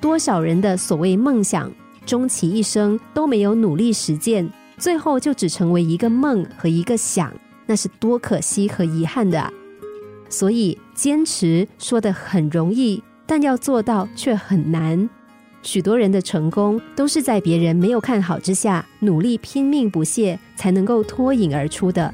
多少人的所谓梦想，终其一生都没有努力实践，最后就只成为一个梦和一个想，那是多可惜和遗憾的！所以坚持说的很容易，但要做到却很难。许多人的成功都是在别人没有看好之下，努力拼命不懈，才能够脱颖而出的。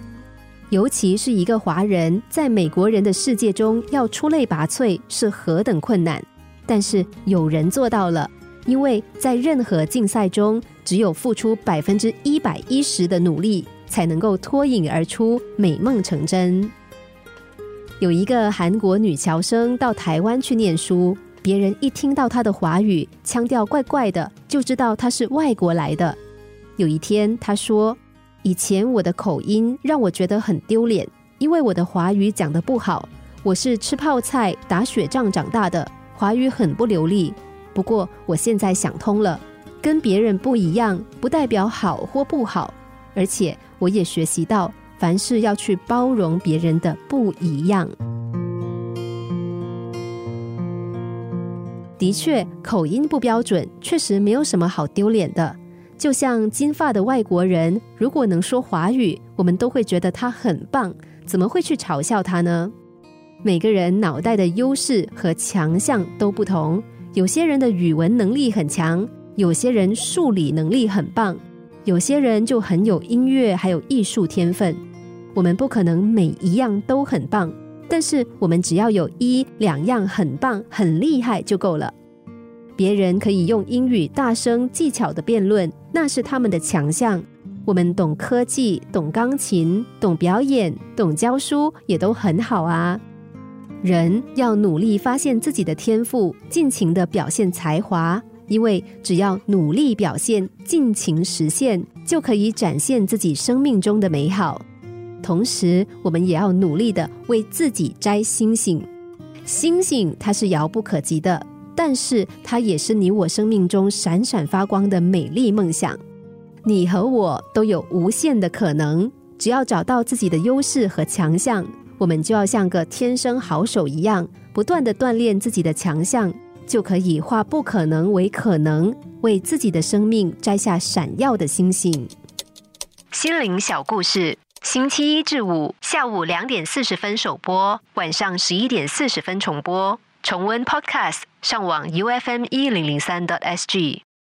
尤其是一个华人，在美国人的世界中要出类拔萃是何等困难。但是有人做到了，因为在任何竞赛中，只有付出百分之一百一十的努力，才能够脱颖而出，美梦成真。有一个韩国女侨生到台湾去念书，别人一听到她的华语腔调怪怪的，就知道她是外国来的。有一天，她说。以前我的口音让我觉得很丢脸，因为我的华语讲得不好。我是吃泡菜、打雪仗长大的，华语很不流利。不过我现在想通了，跟别人不一样，不代表好或不好。而且我也学习到，凡事要去包容别人的不一样。的确，口音不标准，确实没有什么好丢脸的。就像金发的外国人，如果能说华语，我们都会觉得他很棒，怎么会去嘲笑他呢？每个人脑袋的优势和强项都不同，有些人的语文能力很强，有些人数理能力很棒，有些人就很有音乐还有艺术天分。我们不可能每一样都很棒，但是我们只要有一两样很棒、很厉害就够了。别人可以用英语大声技巧的辩论，那是他们的强项。我们懂科技、懂钢琴、懂表演、懂教书，也都很好啊。人要努力发现自己的天赋，尽情的表现才华，因为只要努力表现，尽情实现，就可以展现自己生命中的美好。同时，我们也要努力的为自己摘星星。星星它是遥不可及的。但是它也是你我生命中闪闪发光的美丽梦想。你和我都有无限的可能，只要找到自己的优势和强项，我们就要像个天生好手一样，不断的锻炼自己的强项，就可以化不可能为可能，为自己的生命摘下闪耀的星星。心灵小故事，星期一至五下午两点四十分首播，晚上十一点四十分重播。重温 Podcast，上网 U F M 一零零三 t S G。